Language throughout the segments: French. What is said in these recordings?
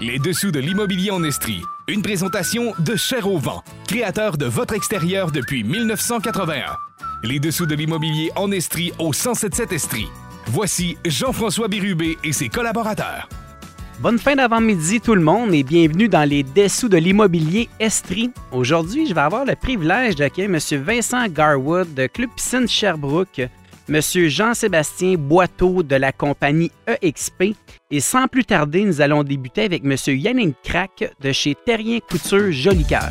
Les dessous de l'immobilier en Estrie. Une présentation de Cher au vent, créateur de votre extérieur depuis 1981. Les dessous de l'immobilier en Estrie au 1077 Estrie. Voici Jean-François Bérubé et ses collaborateurs. Bonne fin d'avant-midi tout le monde et bienvenue dans les dessous de l'immobilier Estrie. Aujourd'hui, je vais avoir le privilège d'accueillir M. Vincent Garwood de Club Piscine Sherbrooke, M. Jean-Sébastien Boiteau de la compagnie EXP et sans plus tarder, nous allons débuter avec M. Yannick Crack de chez Terrien Couture Jolicoeur.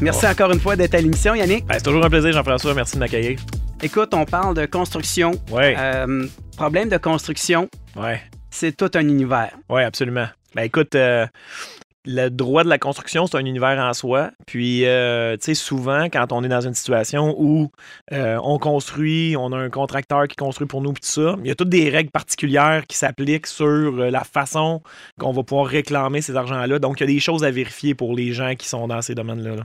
Merci encore une fois d'être à l'émission, Yannick. Ben, c'est toujours un plaisir, Jean-François. Merci de m'accueillir. Écoute, on parle de construction. Ouais. Euh, problème de construction, Ouais. c'est tout un univers. Oui, absolument. Ben écoute, euh, le droit de la construction, c'est un univers en soi. Puis, euh, tu sais, souvent, quand on est dans une situation où euh, on construit, on a un contracteur qui construit pour nous, puis tout ça, il y a toutes des règles particulières qui s'appliquent sur euh, la façon qu'on va pouvoir réclamer ces argents-là. Donc, il y a des choses à vérifier pour les gens qui sont dans ces domaines-là. là.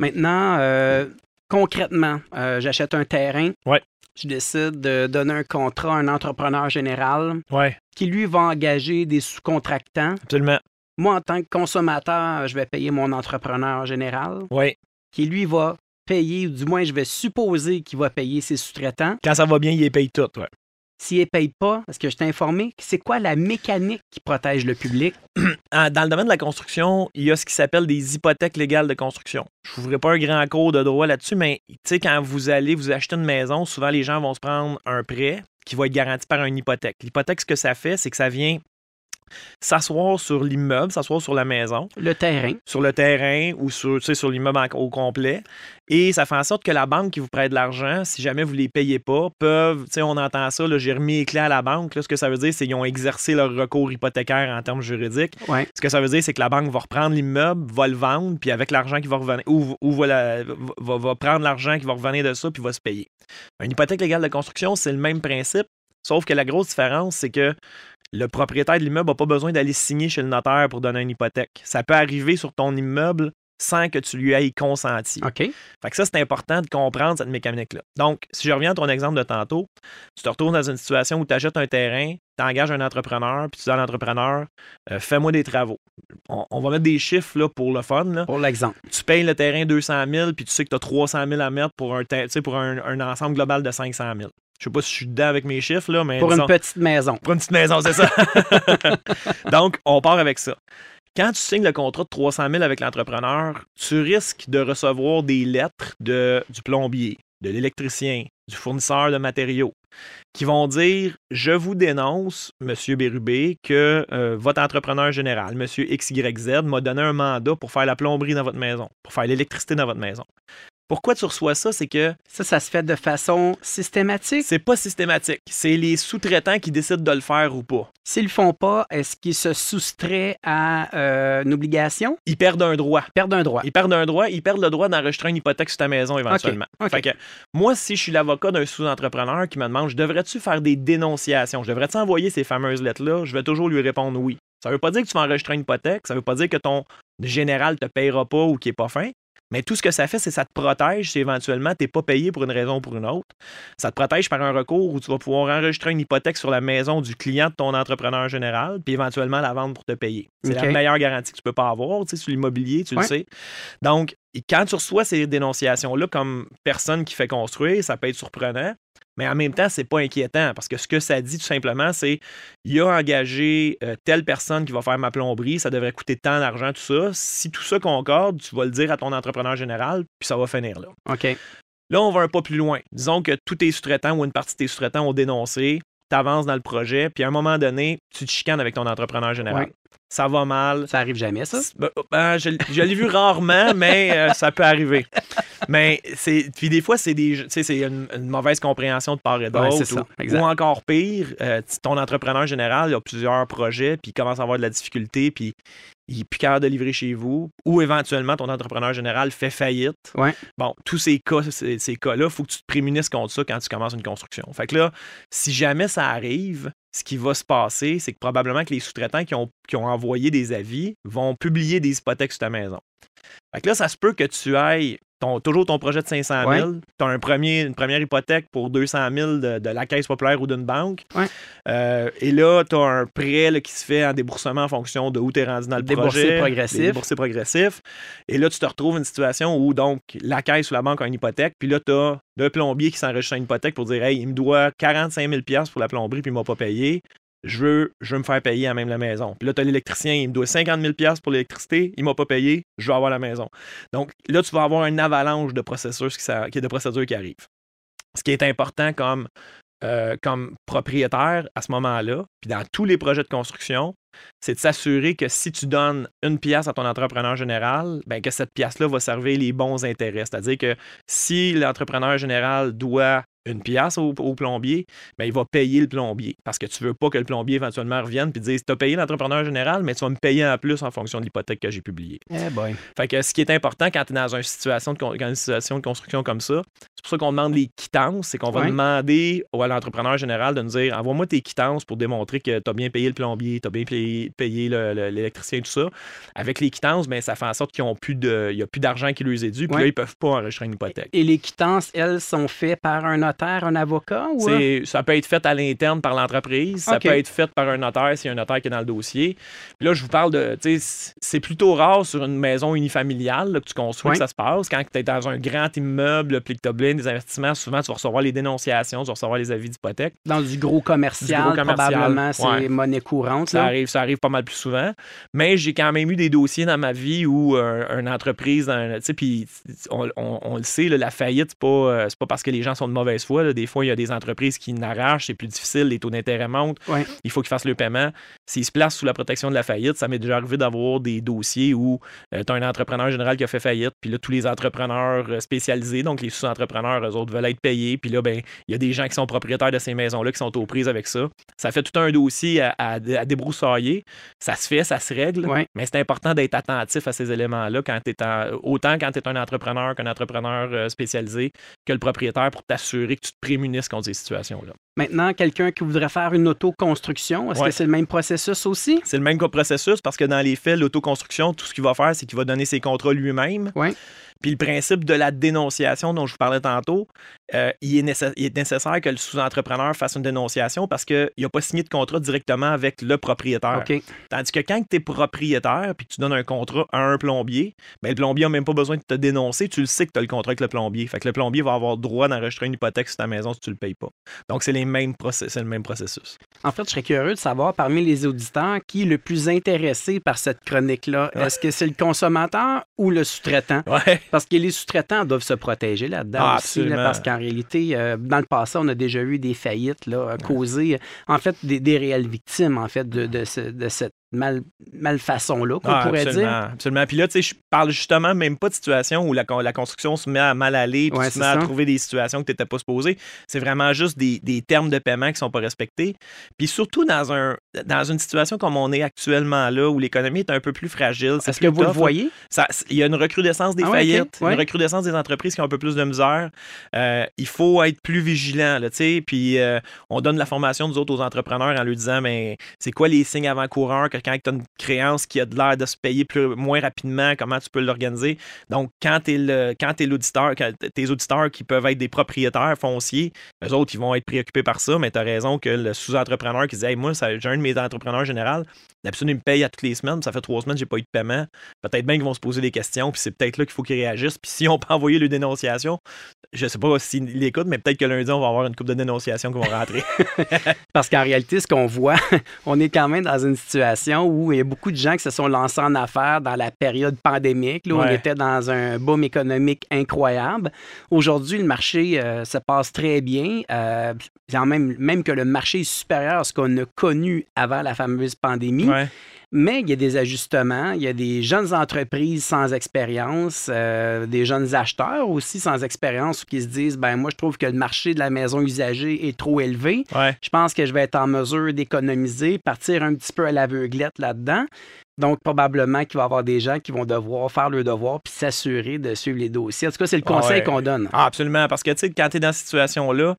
Maintenant, euh, concrètement, j'achète un terrain. Ouais. Je décide de donner un contrat à un entrepreneur général Ouais, qui, lui, va engager des sous-contractants. absolument. Moi, en tant que consommateur, je vais payer mon entrepreneur général Oui. qui, lui, va payer, ou du moins, je vais supposer qu'il va payer ses sous-traitants. Quand ça va bien, il les paye tout. Ouais. S'il ne paye pas, est-ce que je t'ai informé? C'est quoi la mécanique qui protège le public? En- Dans le domaine de la construction, il y a ce qui s'appelle des hypothèques légales de construction. Je ne vous ferai pas un grand cours de droit là-dessus, mais tu sais, quand vous allez vous acheter une maison, souvent les gens vont se prendre un prêt qui va être garanti par une hypothèque. L'hypothèque, ce que ça fait, c'est que ça vient s'asseoir sur l'immeuble, s'asseoir sur la maison, Le terrain. sur le terrain ou sur, sur l'immeuble au complet. Et ça fait en sorte que la banque qui vous prête de l'argent, si jamais vous ne les payez pas, peuvent, tu sais, on entend ça, j'ai remis les clés à la banque. Là, ce que ça veut dire, c'est qu'ils ont exercé leur recours hypothécaire en termes juridiques. Ouais. Ce que ça veut dire, c'est que la banque va reprendre l'immeuble, va le vendre, puis avec l'argent qui va revenir, ou, ou va, la- va- va prendre l'argent qui va revenir de ça, puis va se payer. Une hypothèque légale de construction, c'est le même principe, sauf que la grosse différence, c'est que le propriétaire de l'immeuble n'a pas besoin d'aller signer chez le notaire pour donner une hypothèque. Ça peut arriver sur ton immeuble sans que tu lui ailles consenti. OK. Fait que ça, c'est important de comprendre cette mécanique-là. Donc, si je reviens à ton exemple de tantôt, tu te retrouves dans une situation où tu achètes un terrain, tu engages un entrepreneur, puis tu dis à l'entrepreneur, euh, fais-moi des travaux. On, on va mettre des chiffres là, pour le fun. là. Pour l'exemple. Tu payes le terrain 200 000, puis tu sais que tu as 300 000 à mettre un, pour un, un ensemble global de 500 000. Je sais pas si je suis dedans avec mes chiffres, là, mais Pour disons- une petite maison. pour une petite maison, c'est ça. Donc, on part avec ça. Quand tu signes le contrat de 300 000 avec l'entrepreneur, tu risques de recevoir des lettres de, du plombier, de l'électricien, du fournisseur de matériaux, qui vont dire Je vous dénonce, M. Bérubé, que euh, votre entrepreneur général, M. XYZ, m'a donné un mandat pour faire la plomberie dans votre maison, pour faire l'électricité dans votre maison. Pourquoi tu reçois ça? C'est que Ça, ça se fait de façon systématique. c'est pas systématique. C'est les sous-traitants qui décident de le faire ou pas. S'ils le font pas, est-ce qu'ils se soustraient à euh, une obligation? Ils perdent un droit. Ils perdent un droit. Ils perdent un droit, ils perdent le droit d'enregistrer une hypothèque sur ta maison éventuellement. OK. Fait que moi, si je suis l'avocat d'un sous-entrepreneur qui me demande, je devrais-tu faire des dénonciations? Je devrais-tu envoyer ces fameuses lettres-là? Je vais toujours lui répondre oui. Ça veut pas dire que tu vas enregistrer une hypothèque, ça veut pas dire que ton général te payera pas ou qu'il est pas fin. Mais tout ce que ça fait, c'est que ça te protège si éventuellement tu n'es pas payé pour une raison ou pour une autre. Ça te protège par un recours où tu vas pouvoir enregistrer une hypothèque sur la maison du client de ton entrepreneur général, puis éventuellement la vendre pour te payer. C'est la meilleure garantie que tu peux pas avoir, tu sais, sur l'immobilier, tu Ouais. le sais. Donc, et quand tu reçois ces dénonciations-là comme personne qui fait construire, ça peut être surprenant. Mais en même temps, c'est pas inquiétant parce que ce que ça dit tout simplement, c'est il a engagé euh, telle personne qui va faire ma plomberie, ça devrait coûter tant d'argent, tout ça. Si tout ça concorde, tu vas le dire à ton entrepreneur général, puis ça va finir là. OK. Là, on va un pas plus loin. Disons que tous tes sous-traitants ou une partie de tes sous-traitants ont dénoncé, tu avances dans le projet, puis à un moment donné, tu te chicanes avec ton entrepreneur général. Ouais. Ça va mal. Ça arrive jamais, ça? Ben, ben, je, je l'ai vu rarement, mais euh, ça peut arriver. Mais c'est puis des fois c'est des c'est une, une mauvaise compréhension de part et d'autre Ouais, ou, encore pire, euh, ton entrepreneur général il a plusieurs projets puis il commence à avoir de la difficulté puis il est plus capable de livrer chez vous ou éventuellement ton entrepreneur général fait faillite. Ouais. Bon, tous ces cas ces, ces cas-là, il faut que tu te prémunisses contre ça quand tu commences une construction. Fait que là, si jamais ça arrive, ce qui va se passer, c'est que probablement que les sous-traitants qui ont, qui ont envoyé des avis vont publier des hypothèques sur ta maison. Fait que là, ça se peut que tu ailles ton, toujours ton projet de 500 000, tu as un premier, une première hypothèque pour 200 000 de, la caisse populaire ou d'une banque. Euh, et là, tu as un prêt qui se fait en déboursement en fonction de où tu es rendu dans le déboursé projet. Progressif. Déboursé progressif. Et là, tu te retrouves une situation où donc la caisse ou la banque a une hypothèque, puis là, tu as le plombier qui s'enregistre une hypothèque pour dire Hey, il me doit 45 000 pour la plomberie, puis il ne m'a pas payé je veux, veux me faire payer à même la maison. Puis là, tu as l'électricien, il me doit 50 000 pour l'électricité, il m'a pas payé, je vais avoir la maison. Donc là, tu vas avoir une avalanche de procédures qui arrivent. Ce qui est important comme, euh, comme propriétaire à ce moment-là, puis dans tous les projets de construction, c'est de s'assurer que si tu donnes une pièce à ton entrepreneur général, ben que cette pièce-là va servir les bons intérêts. C'est-à-dire que si l'entrepreneur général doit une pièce au, plombier, mais ben, il va payer le plombier parce que tu veux pas que le plombier éventuellement revienne et dise Tu as payé l'entrepreneur général, mais tu vas me payer en plus en fonction de l'hypothèque que j'ai publiée. Eh boy. Fait que ce qui est important quand tu es dans une situation de, situation de construction comme ça, c'est pour ça qu'on demande les quittances, c'est qu'on va demander à l'entrepreneur général de nous dire Envoie-moi tes quittances pour démontrer que tu as bien payé le plombier, tu as bien payé, l'électricien, tout ça. Avec les quittances, ben, ça fait en sorte qu'il n'y a plus d'argent qui lui est dû, puis là, ils peuvent pas enregistrer une hypothèque. Et les quittances, elles, sont faites par un notaire, un avocat? Ou... Ça peut être fait à l'interne par l'entreprise. Ça peut être fait par un notaire s'il y a un notaire qui est dans le dossier. là, je vous parle de. C'est plutôt rare sur une maison unifamiliale que tu construis que ça se passe. Quand tu es dans un grand immeuble puis que des investissements, souvent, tu vas recevoir les dénonciations, tu vas recevoir les avis d'hypothèque. Dans du gros commercial, probablement, c'est monnaie courante. Ça, arrive, ça arrive pas mal plus souvent. Mais j'ai quand même eu des dossiers dans ma vie où euh, une entreprise, puis on, on, le sait, la faillite, c'est pas, euh, pas parce que les gens sont de mauvaise foi des fois, il y a des entreprises qui n'arrachent, c'est plus difficile, les taux d'intérêt montent, il faut qu'ils fassent le paiement. S'ils se placent sous la protection de la faillite, ça m'est déjà arrivé d'avoir des dossiers où euh, tu as un entrepreneur général qui a fait faillite, puis là, tous les entrepreneurs spécialisés, donc les sous-entrepreneurs, eux autres, veulent être payés, puis là, ben, il y a des gens qui sont propriétaires de ces maisons-là qui sont aux prises avec ça. Ça fait tout un dossier à, débroussailler. Ça se fait, ça se règle, mais c'est important d'être attentif à ces éléments-là quand autant quand tu es un entrepreneur qu'un entrepreneur euh, spécialisé que le propriétaire pour t'assurer que tu te prémunissent contre ces situations-là. Maintenant, quelqu'un qui voudrait faire une autoconstruction, est-ce que c'est le même processus aussi? C'est le même processus parce que dans les faits, l'autoconstruction, tout ce qu'il va faire, c'est qu'il va donner ses contrats lui-même. Puis le principe de la dénonciation dont je vous parlais tantôt, euh, il, est nécessaire que le sous-entrepreneur fasse une dénonciation parce qu'il n'a pas signé de contrat directement avec le propriétaire. Tandis que quand tu es propriétaire puis tu donnes un contrat à un plombier, ben, le plombier n'a même pas besoin de te dénoncer. Tu le sais que tu as le contrat avec le plombier. Fait que le plombier va avoir droit d'enregistrer une hypothèque sur ta maison si tu ne le payes pas. Donc, c'est, les mêmes le même processus. En fait, je serais curieux de savoir parmi les auditeurs qui est le plus intéressé par cette chronique-là? Est-ce que c'est le consommateur ou le sous-traitant? Ouais. Parce que les sous-traitants doivent se protéger là-dedans ah, aussi, parce qu'en réalité, euh, dans le passé, on a déjà eu des faillites là, causées, en fait, des, réelles victimes, en fait, de, de, de cette mal, malfaçon-là, qu'on ah, pourrait dire. Absolument. Puis là, tu sais, je parle justement même pas de situation où la, la construction se met à mal aller, puis tu se mets à trouver des situations que tu n'étais pas supposé. C'est vraiment juste des, des, termes de paiement qui sont pas respectés. Puis surtout dans, un, dans une situation comme on est actuellement là, où l'économie est un peu plus fragile. Est-ce que vous le voyez? Il y a une recrudescence des ah faillites, une recrudescence des entreprises qui ont un peu plus de misère. Euh, il faut être plus vigilant, tu sais. Puis euh, on donne la formation, nous autres, aux entrepreneurs en leur disant, mais c'est quoi les signes avant-coureurs quand tu as une créance qui a de l'air de se payer plus, moins rapidement, comment tu peux l'organiser. Donc, quand tu es l'auditeur, tes auditeurs qui peuvent être des propriétaires fonciers, eux autres, ils vont être préoccupés par ça, mais tu as raison que le sous-entrepreneur qui dit moi, j'ai un de mes entrepreneurs général, d'habitude, il me paye à toutes les semaines, ça fait trois semaines j'ai pas eu de paiement. Peut-être bien qu'ils vont se poser des questions, puis c'est peut-être là qu'il faut qu'ils réagissent. Puis si on peut envoyer le dénonciation, je sais pas s'ils l'écoutent, mais peut-être que lundi, on va avoir une coupe de dénonciations qui vont rentrer. Parce qu'en réalité, ce qu'on voit, on est quand même dans une situation où il y a beaucoup de gens qui se sont lancés en affaires dans la période pandémique, où on était dans un boom économique incroyable. Aujourd'hui, le marché euh, se passe très bien, euh, même, même que le marché est supérieur à ce qu'on a connu avant la fameuse pandémie. Mais il y a des ajustements, il y a des jeunes entreprises sans expérience, euh, des jeunes acheteurs aussi sans expérience qui se disent ben moi je trouve que le marché de la maison usagée est trop élevé. Je pense que je vais être en mesure d'économiser, partir un petit peu à l'aveuglette là-dedans. Donc, probablement qu'il va y avoir des gens qui vont devoir faire leur devoir puis s'assurer de suivre les dossiers. En tout cas, c'est le conseil Ouais. qu'on donne. Ah, absolument. Parce que, tu sais, quand tu es dans cette situation-là,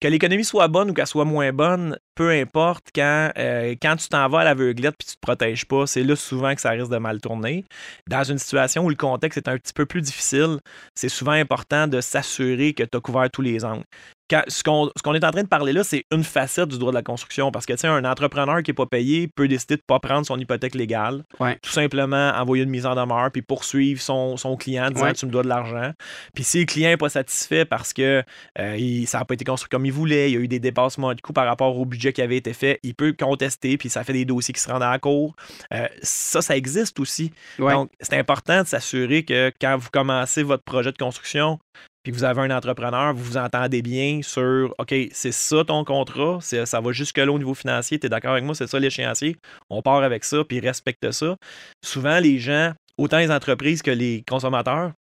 que l'économie soit bonne ou qu'elle soit moins bonne, peu importe, quand, euh, quand tu t'en vas à l'aveuglette puis tu te protèges pas, c'est là souvent que ça risque de mal tourner. Dans une situation où le contexte est un petit peu plus difficile, c'est souvent important de s'assurer que tu as couvert tous les angles. Quand- ce qu'on est en train de parler là, c'est une facette du droit de la construction. Parce que, tu sais, un entrepreneur qui n'est pas payé peut décider de ne pas prendre son hypothèque légale. Ouais. Tout simplement envoyer une mise en demeure puis poursuivre son, son client en disant Ouais. Tu me dois de l'argent. Puis si le client n'est pas satisfait parce que euh, il- ça n'a pas été construit comme il voulait, il y a eu des dépassements de coûts par rapport au budget qui avait été fait, il peut contester, puis ça fait des dossiers qui se rendent à la cour. Euh, ça, ça existe aussi. Ouais. Donc, c'est important de s'assurer que quand vous commencez votre projet de construction, puis vous avez un entrepreneur, vous vous entendez bien sur OK, c'est ça ton contrat, ça va jusque-là au niveau financier, tu es d'accord avec moi, c'est ça l'échéancier, on part avec ça, puis respecte ça. Souvent, les gens, autant les entreprises que les consommateurs,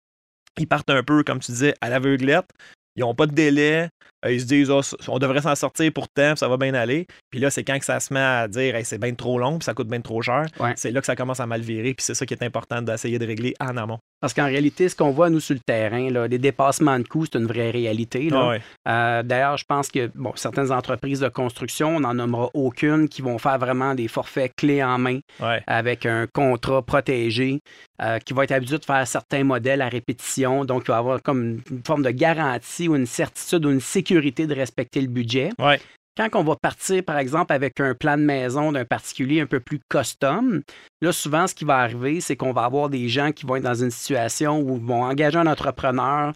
ils partent un peu, comme tu disais, à l'aveuglette. Ils n'ont pas de délai. Euh, Ils se disent, Ah, on devrait s'en sortir pourtant, puis ça va bien aller. Puis là, c'est quand que ça se met à dire, Hey, c'est bien trop long, puis ça coûte bien trop cher. Ouais. C'est là que ça commence à mal virer. Puis c'est ça qui est important d'essayer de régler en amont. Parce qu'en réalité, ce qu'on voit, nous, sur le terrain, là, les dépassements de coûts, c'est une vraie réalité. Ah ouais. Euh, D'ailleurs, je pense que bon, certaines entreprises de construction, on n'en nommera aucune, qui vont faire vraiment des forfaits clés en main Ouais. avec un contrat protégé, euh, qui va être habitué de faire certains modèles à répétition. Donc, il va avoir comme une forme de garantie ou une certitude ou une sécurité de respecter le budget. Ouais. Quand on va partir, par exemple, avec un plan de maison d'un particulier un peu plus custom, là, souvent, ce qui va arriver, c'est qu'on va avoir des gens qui vont être dans une situation où ils vont engager un entrepreneur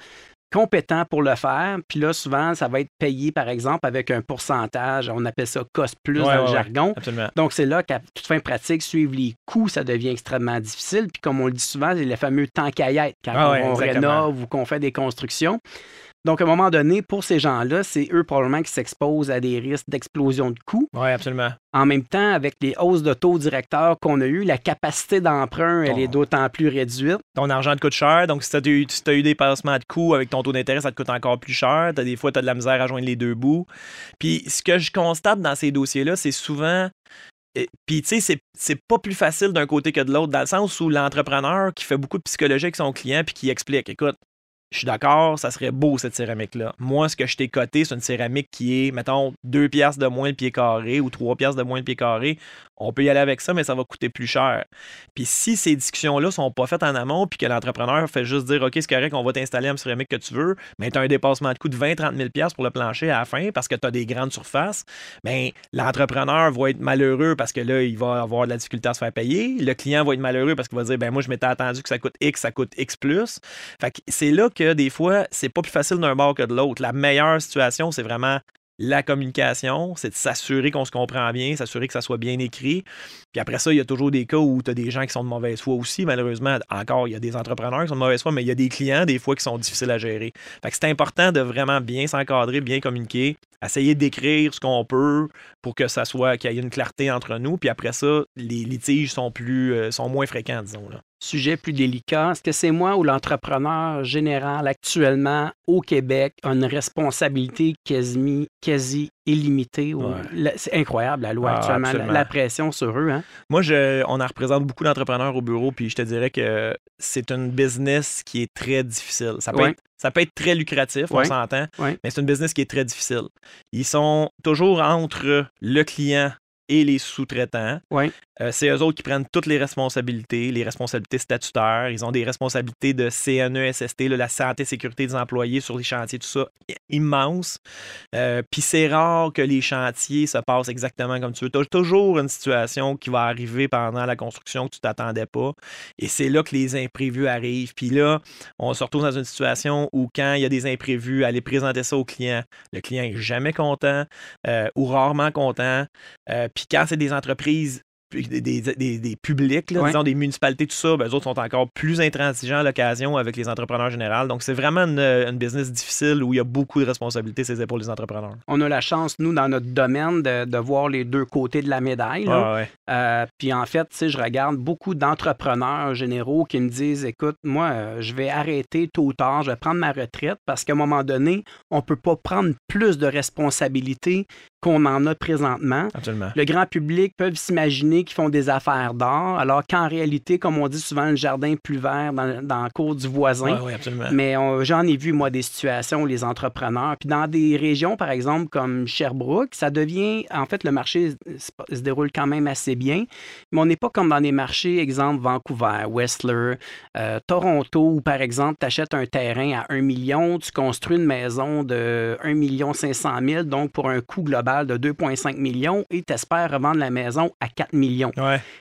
compétent pour le faire. Puis là, souvent, ça va être payé, par exemple, avec un pourcentage. On appelle ça cost plus Ouais, dans le ouais, jargon. Absolument. Donc, c'est là qu'à toute fin pratique, suivre les coûts, ça devient extrêmement difficile. Puis, comme on le dit souvent, c'est le fameux temps caillette quand Ah ouais, on exactement. rénove ou qu'on fait des constructions. Donc, à un moment donné, pour ces gens-là, c'est eux probablement qui s'exposent à des risques d'explosion de coûts. Oui, absolument. En même temps, avec les hausses de taux directeurs qu'on a eues, la capacité d'emprunt, elle est d'autant plus réduite. Ton argent te coûte cher. Donc, si tu as, eu si t'as eu des passements de coûts avec ton taux d'intérêt, ça te coûte encore plus cher. Des fois, tu as de la misère à joindre les deux bouts. Puis, ce que je constate dans ces dossiers-là, c'est souvent. Puis, tu sais, c'est- c'est pas plus facile d'un côté que de l'autre, dans le sens où l'entrepreneur qui fait beaucoup de psychologie avec son client puis qui explique écoute, je suis d'accord, ça serait beau cette céramique-là. Moi, ce que je t'ai coté, c'est une céramique qui est, mettons, 2 piastres de moins le pied carré ou 3 piastres de moins le pied carré. On peut y aller avec ça, mais ça va coûter plus cher. Puis si ces discussions-là sont pas faites en amont, puis que l'entrepreneur fait juste dire OK, c'est correct, on va t'installer un céramique que tu veux, mais tu as un dépassement de coût de 20-30 000 piastres pour le plancher à la fin parce que tu as des grandes surfaces, bien, l'entrepreneur va être malheureux parce que là, il va avoir de la difficulté à se faire payer. Le client va être malheureux parce qu'il va dire ben moi, je m'étais attendu que ça coûte X, ça coûte X. Fait que c'est là que des fois, c'est pas plus facile d'un bord que de l'autre. La meilleure situation, c'est vraiment la communication, c'est de s'assurer qu'on se comprend bien, s'assurer que ça soit bien écrit. Puis après ça, il y a toujours des cas où tu as des gens qui sont de mauvaise foi aussi. Malheureusement, encore, il y a des entrepreneurs qui sont de mauvaise foi, mais il y a des clients, des fois, qui sont difficiles à gérer. Fait que c'est important de vraiment bien s'encadrer, bien communiquer, essayer d'écrire ce qu'on peut pour que ça soit, qu'il y ait une clarté entre nous. Puis après ça, les litiges sont plus, euh, sont moins fréquents, disons. Là. Sujet plus délicat. Est-ce que c'est moi ou l'entrepreneur général actuellement au Québec a une responsabilité quasi, quasi illimitée? ou- Ouais. la- C'est incroyable la loi Ah, actuellement, la, pression sur eux. Hein? Moi, je, on en représente beaucoup d'entrepreneurs au bureau, puis je te dirais que c'est une business qui est très difficile. Ça peut, Ouais. être, ça peut être très lucratif, on s'entend, mais c'est une business qui est très difficile. Ils sont toujours entre le client et les sous-traitants. Ouais. Euh, c'est eux autres qui prennent toutes les responsabilités, les responsabilités statutaires. Ils ont des responsabilités de CNE, SST, là, la santé et sécurité des employés sur les chantiers, tout ça, immense. Euh, Puis c'est rare que les chantiers se passent exactement comme tu veux. Tu as toujours une situation qui va arriver pendant la construction que tu t'attendais pas. Et c'est là que les imprévus arrivent. Puis là, on se retrouve dans une situation où quand il y a des imprévus, aller présenter ça au client, le client est jamais content euh, ou rarement content. Puis quand c'est des entreprises des, des, des- des publics, là, Ouais. disons des municipalités, tout ça, ben, eux autres sont encore plus intransigeants à l'occasion avec les entrepreneurs généraux. Donc, c'est vraiment une, une business difficile où il y a beaucoup de responsabilités sur les épaules des entrepreneurs. On a la chance, nous, dans notre domaine, de, de voir les deux côtés de la médaille. là. Ah ouais. Euh, puis en fait, je regarde beaucoup d'entrepreneurs généraux qui me disent écoute, moi, euh, je vais arrêter tôt ou tard, je vais prendre ma retraite parce qu'à un moment donné, on ne peut pas prendre plus de responsabilités qu'on en a présentement. Absolument. Le grand public peut s'imaginer qui font des affaires d'art, alors qu'en réalité, comme on dit souvent, le jardin est plus vert dans, dans le cours du voisin. Oui, absolument. Mais j'en ai vu, moi, des situations où les entrepreneurs, puis dans des régions, par exemple, comme Sherbrooke, ça devient, en fait, le marché se, déroule quand même assez bien, mais on n'est pas comme dans des marchés, exemple, Vancouver, Whistler, euh, Toronto, où, par exemple, tu achètes un terrain à 1 million, tu construis une maison de 1 million 500 000, donc pour un coût global de 2,5 millions, et tu espères revendre la maison à 4 millions.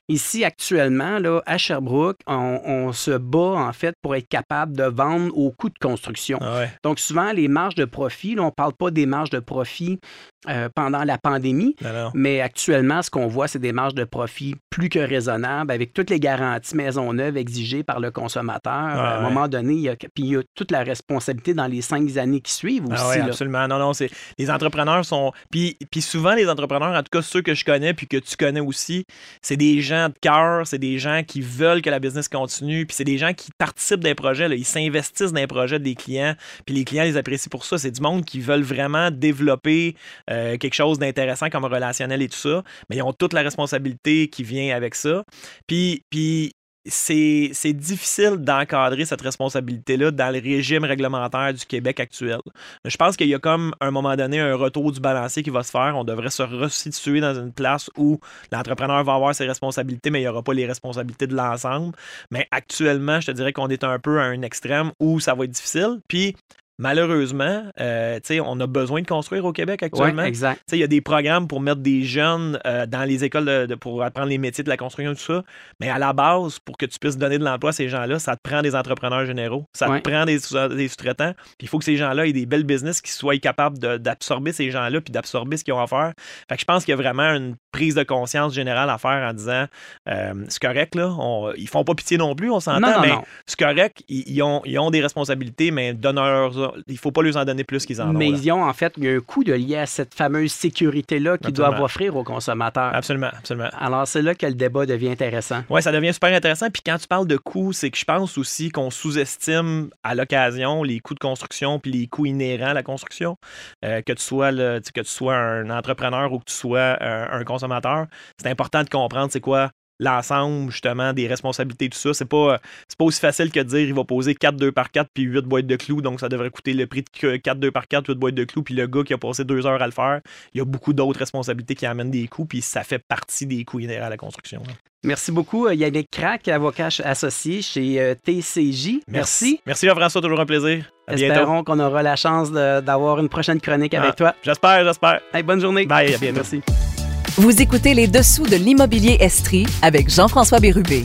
Ici, actuellement, là, à Sherbrooke, on, se bat, en fait, pour être capable de vendre au coût de construction. Ah donc, souvent, les marges de profit, là, on ne parle pas des marges de profit euh, pendant la pandémie. Mais actuellement, ce qu'on voit, c'est des marges de profit plus que raisonnables avec toutes les garanties maison neuve exigées par le consommateur. à un moment donné, il y a, puis il y a toute la responsabilité dans les cinq années qui suivent ah aussi. oui, absolument. Non, non, c'est les entrepreneurs sont. Puis, puis souvent, les entrepreneurs, en tout cas ceux que je connais puis que tu connais aussi, c'est des gens de cœur, c'est des gens qui veulent que la business continue, puis c'est des gens qui participent des projets, là, ils s'investissent dans les projets des clients, puis les clients les apprécient pour ça. C'est du monde qui veulent vraiment développer. Euh, quelque chose d'intéressant comme relationnel et tout ça, mais ils ont toute la responsabilité qui vient avec ça. Puis, puis c'est, difficile d'encadrer cette responsabilité-là dans le régime réglementaire du Québec actuel. Je pense qu'il y a comme, à un moment donné, un retour du balancier qui va se faire. On devrait se resituer dans une place où l'entrepreneur va avoir ses responsabilités, mais il n'y aura pas les responsabilités de l'ensemble. Mais actuellement, je te dirais qu'on est un peu à un extrême où ça va être difficile. Puis, malheureusement, euh, on a besoin de construire au Québec actuellement. exact. Il y a des programmes pour mettre des jeunes euh, dans les écoles de, pour apprendre les métiers de la construction et tout ça. Mais à la base, pour que tu puisses donner de l'emploi à ces gens-là, ça te prend des entrepreneurs généraux. Ça te prend des, sous-traitants. il faut que ces gens-là aient des belles business qui soient capables d'absorber ces gens-là puis d'absorber ce qu'ils ont à faire. Fait que je pense qu'il y a vraiment une prise de conscience générale à faire en disant euh, c'est correct, là. On, ils font pas pitié non plus, on s'entend, mais c'est correct. Ils, ont, ils ont des responsabilités, mais donneurs il ne faut pas leur en donner plus qu'ils en ont. Mais ils ont en fait il y a un coût de lié à cette fameuse sécurité-là qu'ils doivent offrir aux consommateurs. Absolument, absolument. Alors c'est là que le débat devient intéressant. Oui, ça devient super intéressant. Puis quand tu parles de coûts, c'est que je pense aussi qu'on sous-estime à l'occasion les coûts de construction puis les coûts inhérents à la construction. Euh, que, tu sois le, que tu sois un entrepreneur ou que tu sois un, un consommateur, c'est important de comprendre c'est quoi l'ensemble, justement, des responsabilités, tout ça. C'est pas, pas aussi facile que de dire il va poser 4 2 par 4 puis 8 boîtes de clous, donc ça devrait coûter le prix de 4 2 par 4, 8 boîtes de clous, puis le gars qui a passé deux heures à le faire, il y a beaucoup d'autres responsabilités qui amènent des coûts, puis ça fait partie des coûts inhérents à la construction. Merci beaucoup. Euh, Yannick Crac, avocat associé chez euh, TCJ. Merci. Merci, Jean-François, toujours un plaisir. Espérons qu'on aura la chance d'avoir une prochaine chronique avec ah, toi. J'espère, j'espère. bonne journée. Bye, à bientôt. Merci. Vous écoutez les dessous de l'immobilier Estrie avec Jean-François Bérubé.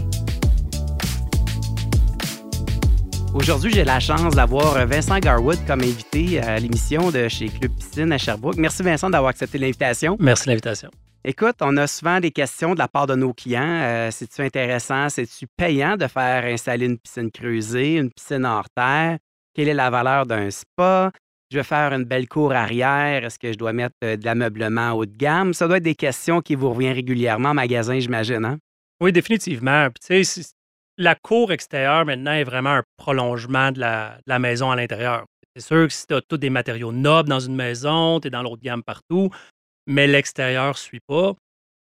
Aujourd'hui, j'ai la chance d'avoir Vincent Garwood comme invité à l'émission de chez Club Piscine à Sherbrooke. Merci Vincent d'avoir accepté l'invitation. Merci de l'invitation. Écoute, on a souvent des questions de la part de nos clients. Euh, c'est-tu intéressant, c'est-tu payant de faire installer une piscine creusée, une piscine hors terre? Quelle est la valeur d'un spa? Je vais faire une belle cour arrière, est-ce que je dois mettre euh, de l'ameublement haut de gamme? Ça doit être des questions qui vous reviennent régulièrement en magasin, j'imagine. Hein? Oui, définitivement. la cour extérieure maintenant est vraiment un prolongement de la, maison à l'intérieur. C'est sûr que si tu as tous des matériaux nobles dans une maison, tu es dans l'autre gamme partout, mais l'extérieur ne suit pas,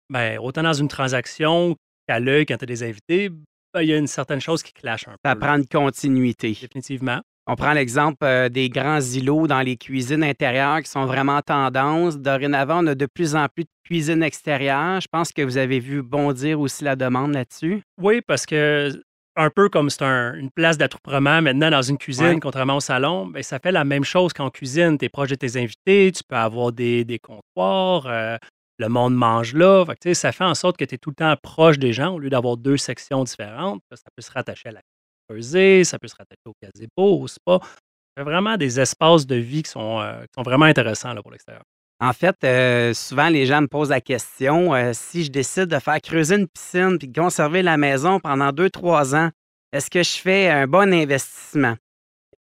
ben, autant dans une transaction qu'à l'œil quand tu as des invités, ben, il y a une certaine chose qui clash un peu. Ça prend une continuité. Définitivement. On prend l'exemple euh, des grands îlots dans les cuisines intérieures qui sont vraiment tendance. Dorénavant, on a de plus en plus de cuisines extérieures. Je pense que vous avez vu bondir aussi la demande là-dessus. Oui, parce que un peu comme c'est une place d'attroupement maintenant dans une cuisine, contrairement au salon, bien, ça fait la même chose qu'en cuisine. Tu es proche de tes invités, tu peux avoir des, comptoirs, euh, le monde mange là. ça fait en sorte que tu es tout le temps proche des gens au lieu d'avoir deux sections différentes. Ça peut se rattacher à la ça peut se rattacher au gazebo, au spa. Il y a vraiment des espaces de vie qui sont, euh, sont vraiment intéressants là, pour l'extérieur. En fait, euh, souvent, les gens me posent la question euh, si je décide de faire creuser une piscine puis de conserver la maison pendant deux, trois ans, est-ce que je fais un bon investissement?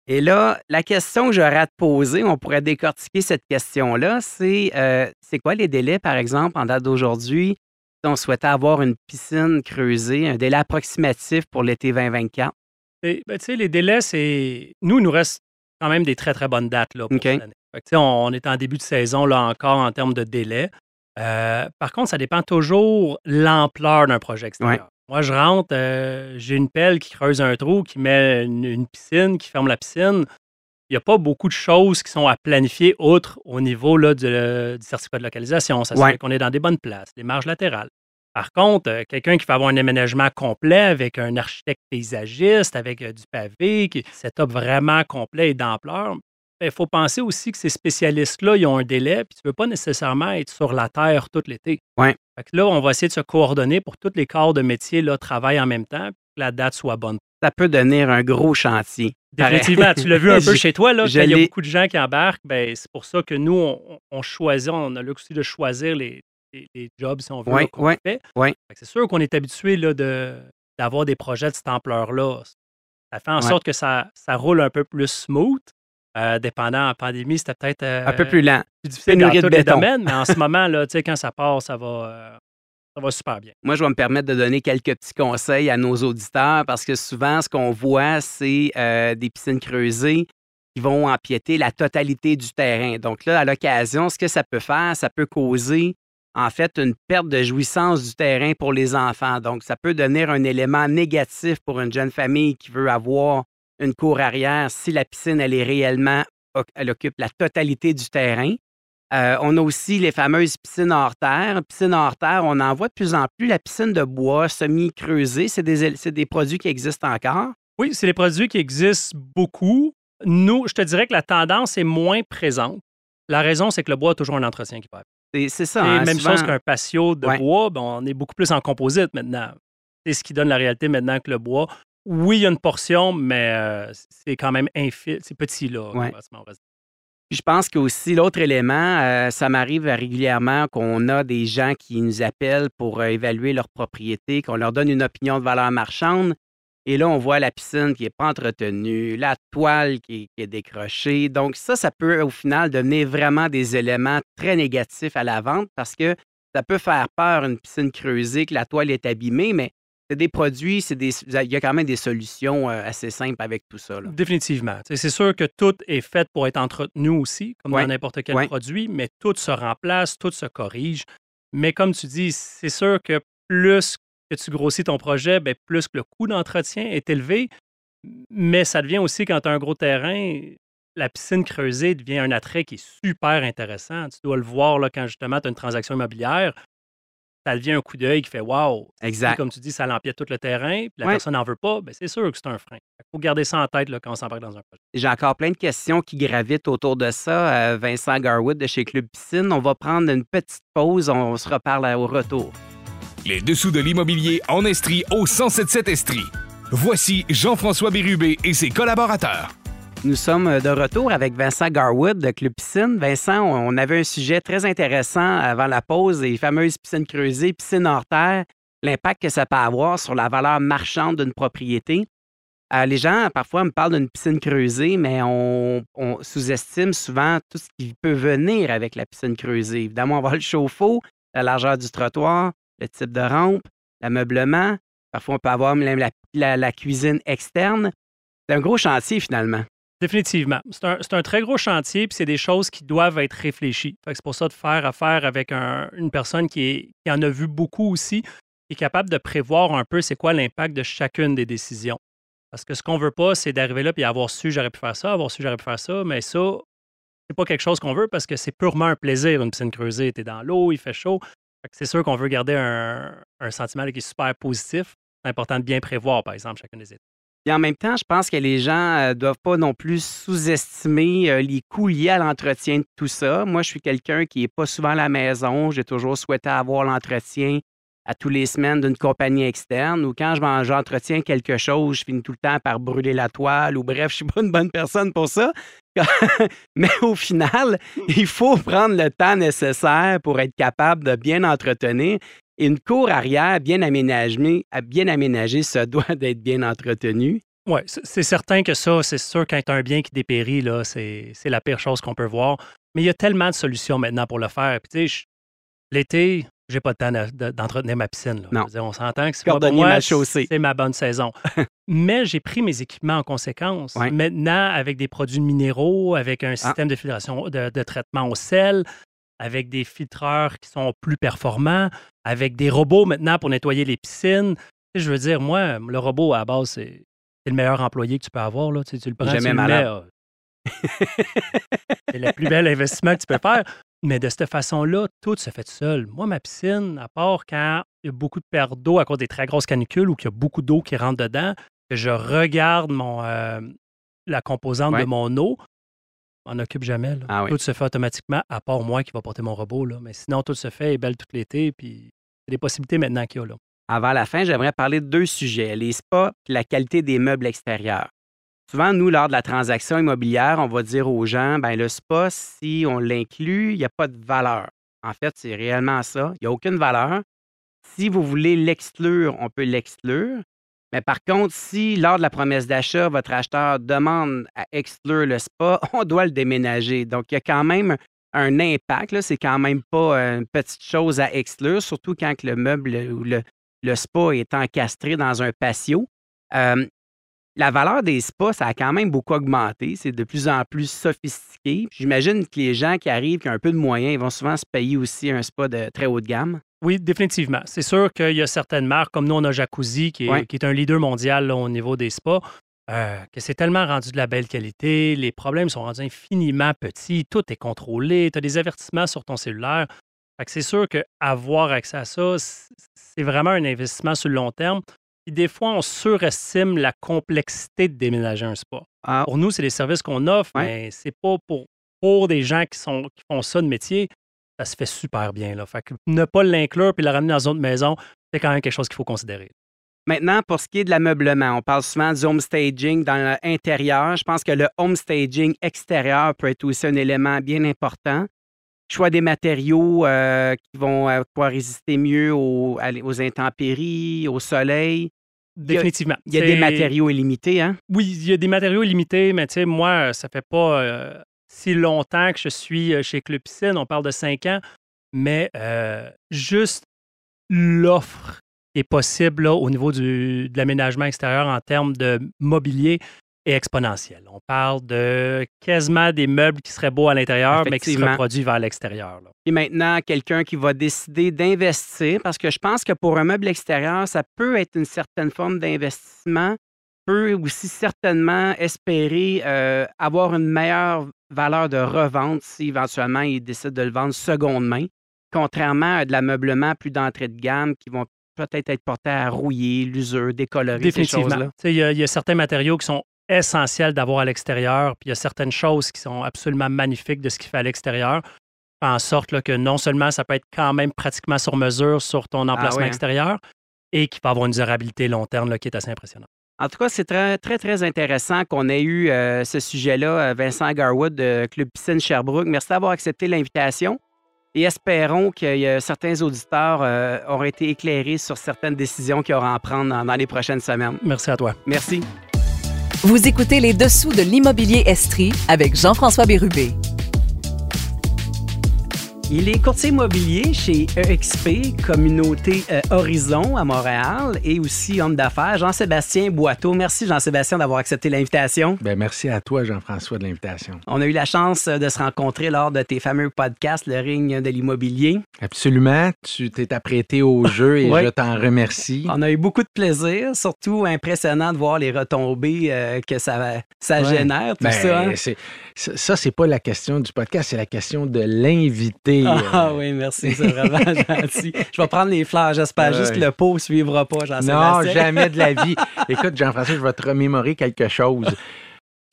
Et là, la question que j'aurais à te poser, on pourrait décortiquer cette question-là, c'est c'est quoi les délais, par exemple, en date d'aujourd'hui, si on souhaitait avoir une piscine creusée, un délai approximatif pour l'été 2024? Ben, les délais, c'est. Nous, il nous reste quand même des très, très bonnes dates là, pour cette année. on, est en début de saison là encore en termes de délai. Euh, par contre, ça dépend toujours l'ampleur d'un projet extérieur. Moi, je rentre, euh, j'ai une pelle qui creuse un trou, qui met une, piscine, qui ferme la piscine. Il n'y a pas beaucoup de choses qui sont à planifier outre au niveau là, du, certificat de localisation. Ça ouais. qu'on est dans des bonnes places, des marges latérales. Par contre, euh, quelqu'un qui va avoir un aménagement complet avec un architecte paysagiste, avec du pavé, qui setup vraiment complet et d'ampleur, il ben, faut penser aussi que ces spécialistes-là, ils ont un délai, puis tu ne veux pas nécessairement être sur la terre tout l'été. Ouais. là, on va essayer de se coordonner pour que tous les corps de métier là, travaillent en même temps, que la date soit bonne. Ça peut devenir un gros chantier. Définitivement. tu l'as vu un peu chez toi, là, il y a beaucoup de gens qui embarquent, ben, c'est pour ça que nous, on, choisit, on a aussi de choisir les, jobs, si on veut, qu'on fait. C'est sûr qu'on est habitué d'avoir des projets de cette ampleur-là. Ça fait en sorte que ça, ça roule un peu plus smooth. Euh, dépendant, en pandémie, c'était peut-être un peu plus lent. Plus difficile dans tous les domaines, mais en ce moment, là, quand ça part, ça va, euh, ça va super bien. Moi, je vais me permettre de donner quelques petits conseils à nos auditeurs parce que souvent, ce qu'on voit, c'est euh, des piscines creusées qui vont empiéter la totalité du terrain. Donc là, à l'occasion, ce que ça peut faire, ça peut causer en fait une perte de jouissance du terrain pour les enfants. Donc, ça peut donner un élément négatif pour une jeune famille qui veut avoir une cour arrière si la piscine, elle est réellement, elle occupe la totalité du terrain. Euh, on a aussi les fameuses piscines hors terre. Piscines hors terre, on en voit de plus en plus. La piscine de bois semi-creusée, c'est des, des, produits qui existent encore. Oui, c'est des produits qui existent beaucoup. Nous, je te dirais que la tendance est moins présente. La raison, c'est que le bois a toujours un entretien qui peut C'est ça. Hein, même chose qu'un patio de bois, ben, on est beaucoup plus en composite maintenant. C'est ce qui donne la réalité maintenant que le bois. Oui, il y a une portion, mais euh, c'est quand même infime. C'est petit, là. Je pense qu'aussi, l'autre élément, euh, ça m'arrive régulièrement qu'on a des gens qui nous appellent pour euh, évaluer leur propriété, qu'on leur donne une opinion de valeur marchande. Et là, on voit la piscine qui n'est pas entretenue, la toile qui est, décrochée. Donc, ça, ça peut au final devenir vraiment des éléments très négatifs à la vente parce que ça peut faire peur une piscine creusée, que la toile est abîmée, mais c'est des produits, c'est des, il y a quand même des solutions euh, assez simples avec tout ça. Définitivement. C'est sûr que tout est fait pour être entretenu aussi, comme dans n'importe quel produit, mais tout se remplace, tout se corrige. Mais comme tu dis, c'est sûr que plus que tu grossis ton projet, bien, plus que le coût d'entretien est élevé. Mais ça devient aussi, quand tu as un gros terrain, la piscine creusée devient un attrait qui est super intéressant. Tu dois le voir là, quand justement tu as une transaction immobilière ça devient un coup d'œil qui fait Wow! Exact. comme tu dis, ça l'empiète tout le terrain, puis la personne n'en veut pas, ben c'est sûr que c'est un frein. Il faut garder ça en tête là, quand on s'embarque dans un projet. J'ai encore plein de questions qui gravitent autour de ça. Euh, Vincent Garwood de chez Club Piscine. On va prendre une petite pause, on se reparle au retour. Les dessous de l'immobilier en Estrie au 1077 Estrie. Voici Jean-François Bérubé et ses collaborateurs. Nous sommes euh, de retour avec Vincent Garwood de Club Piscine. Vincent, on avait un sujet très intéressant avant la pause, les fameuses piscines creusées, piscines hors terre, l'impact que ça peut avoir sur la valeur marchande d'une propriété. Euh, les gens, parfois, me parlent d'une piscine creusée, mais on, sous-estime souvent tout ce qui peut venir avec la piscine creusée. Évidemment, on va le chauffe-eau, la largeur du trottoir, le type de rampe, l'ameublement. Parfois, on peut avoir même la cuisine externe. C'est un gros chantier, finalement. Définitivement. C'est un, très gros chantier, puis c'est des choses qui doivent être réfléchies. C'est pour ça de faire affaire avec une personne qui, en a vu beaucoup aussi, qui est capable de prévoir un peu c'est quoi l'impact de chacune des décisions. Parce que ce qu'on veut pas, c'est d'arriver là et avoir su j'aurais pu faire ça, avoir su j'aurais pu faire ça, mais ça, c'est pas quelque chose qu'on veut parce que c'est purement un plaisir, une piscine creusée. Tu es dans l'eau, il fait chaud. C'est sûr qu'on veut garder un, sentiment qui est super positif. C'est important de bien prévoir, par exemple, chacune des étapes. Et en même temps, je pense que les gens ne doivent pas non plus sous-estimer les coûts liés à l'entretien de tout ça. Moi, je suis quelqu'un qui n'est pas souvent à la maison. J'ai toujours souhaité avoir l'entretien à tous les semaines d'une compagnie externe ou quand j'entretiens quelque chose, je finis tout le temps par brûler la toile ou bref, je suis pas une bonne personne pour ça. Mais au final, il faut prendre le temps nécessaire pour être capable de bien entretenir une cour arrière bien aménagée, bien aménagée, ça doit d'être bien entretenu. Oui, c'est certain que ça, c'est sûr, quand tu as un bien qui dépérit, là, c'est la pire chose qu'on peut voir. Mais il y a tellement de solutions maintenant pour le faire. Puis, tu sais, l'été, j'ai pas le temps d'entretenir ma piscine. Non. on s'entend que c'est moi, c'est ma bonne saison. Mais j'ai pris mes équipements en conséquence. Maintenant, avec des produits minéraux, avec un ah. système de filtration, de, traitement au sel, avec des filtreurs qui sont plus performants, avec des robots maintenant pour nettoyer les piscines. Je veux dire, moi, le robot, à la base, c'est le meilleur employé que tu peux avoir. Là. Tu, le prends, Jamais tu le mets, ah. c'est le plus bel investissement que tu peux faire. Mais de cette façon-là, tout se fait seul. Moi, ma piscine, à part quand il y a beaucoup de pertes d'eau à cause des très grosses canicules ou qu'il y a beaucoup d'eau qui rentre dedans, que je regarde mon, euh, la composante Ouais. de mon eau, on occupe jamais. là. Ah oui. Tout se fait automatiquement, à part moi qui va porter mon robot. Là. Mais sinon, tout se fait, est belle tout l'été. Puis, c'est des possibilités maintenant qu'il y a. Là. Avant la fin, j'aimerais parler de deux sujets, les spas et la qualité des meubles extérieurs. Souvent, nous, lors de la transaction immobilière, on va dire aux gens, ben le spa, si on l'inclut, il n'y a pas de valeur. En fait, c'est réellement ça. Il n'y a aucune valeur. Si vous voulez l'exclure, on peut l'exclure. Mais par contre, si lors de la promesse d'achat, votre acheteur demande à exclure le spa, on doit le déménager. Donc, il y a quand même un impact. C'est quand même pas euh, une petite chose à exclure, surtout quand le meuble ou le, le spa est encastré dans un patio. Euh, la valeur des spas, ça a quand même beaucoup augmenté. C'est de plus en plus sophistiqué. J'imagine que les gens qui arrivent, qui ont un peu de moyens, ils vont souvent se payer aussi un spa de très haut de gamme. Oui, définitivement. C'est sûr qu'il y a certaines marques, comme nous, on a Jacuzzi, qui est, Ouais. qui est un leader mondial là, au niveau des spas, euh, que c'est tellement rendu de la belle qualité, les problèmes sont rendus infiniment petits, tout est contrôlé, tu as des avertissements sur ton cellulaire. Fait que c'est sûr qu'avoir accès à ça, c'est vraiment un investissement sur le long terme. Puis des fois, on surestime la complexité de déménager un spa. Ah, Pour nous, c'est des services qu'on offre, Ouais. mais c'est pas pour, pour des gens qui, sont, qui font ça de métier. Ça se fait super bien. Là. Fait que ne pas l'inclure puis le ramener dans une autre maison, c'est quand même quelque chose qu'il faut considérer. Maintenant, pour ce qui est de l'ameublement, on parle souvent du home staging dans l'intérieur. Je pense que le home staging extérieur peut être aussi un élément bien important. Choix des matériaux euh, qui vont euh, pouvoir résister mieux aux, intempéries, au soleil. y a- Définitivement. Il y a des matériaux illimités, hein? Oui, il y a des matériaux limités, mais tu sais, moi, ça fait pas euh, si longtemps que je suis chez Club Piscine. On parle de cinq ans, mais juste l'offre qui est possible là, au niveau du- de l'aménagement extérieur en termes de mobilier est exponentielle. On parle de quasiment des meubles qui seraient beaux à l'intérieur, mais qui se reproduisent vers l'extérieur. Et maintenant, quelqu'un qui va décider d'investir, parce que je pense que pour un meuble extérieur, ça peut être une certaine forme d'investissement, peut aussi certainement espérer euh, avoir une meilleure valeur de revente si éventuellement il décide de le vendre seconde main, contrairement à de l'ameublement plus d'entrée de gamme qui vont peut-être être portés à rouiller, l'usure, décolorer, ces Définitivement. choses-là. Il y, a- il y a certains matériaux qui sont essentiels d'avoir à l'extérieur, puis il y a certaines choses qui sont absolument magnifiques de ce qu'il fait à l'extérieur, fait en sorte là, que non seulement ça peut être quand même pratiquement sur mesure sur ton emplacement oui, hein? extérieur, et qui peut avoir une durabilité long terme là, qui est assez impressionnante. En tout cas, c'est très, très, très intéressant qu'on ait eu euh, ce sujet-là, euh, Vincent Garwood de Club Piscine Sherbrooke. Merci d'avoir accepté l'invitation et espérons que euh, certains auditeurs euh, auront été éclairés sur certaines décisions qu'ils auront à prendre dans, dans les prochaines semaines. Merci à toi. Merci. Vous écoutez les dessous de l'immobilier Estrie avec Jean-François Bérubé. Il est courtier immobilier chez EXP, communauté euh, Horizon à Montréal et aussi homme d'affaires, Jean-Sébastien Boiteau. Merci Jean-Sébastien d'avoir accepté l'invitation. Ben, merci à toi, Jean-François, de l'invitation. On a eu la chance euh, de se rencontrer lors de tes fameux podcasts, Le Ring de l'immobilier. Absolument. Tu t'es apprêté au jeu et Oui. je t'en remercie. On a eu beaucoup de plaisir, surtout impressionnant de voir les retombées euh, que ça, ça Ouais. génère, tout Ben, ça. hein. ça, c'est pas la question du podcast, c'est la question de l'invité. Ah Euh, oui, merci, c'est vraiment gentil. Je vais prendre les fleurs, j'espère juste que le pot ne suivra pas, Non, Jean-Sébastien. jamais de la vie. Écoute, Jean-François, je vais te remémorer quelque chose.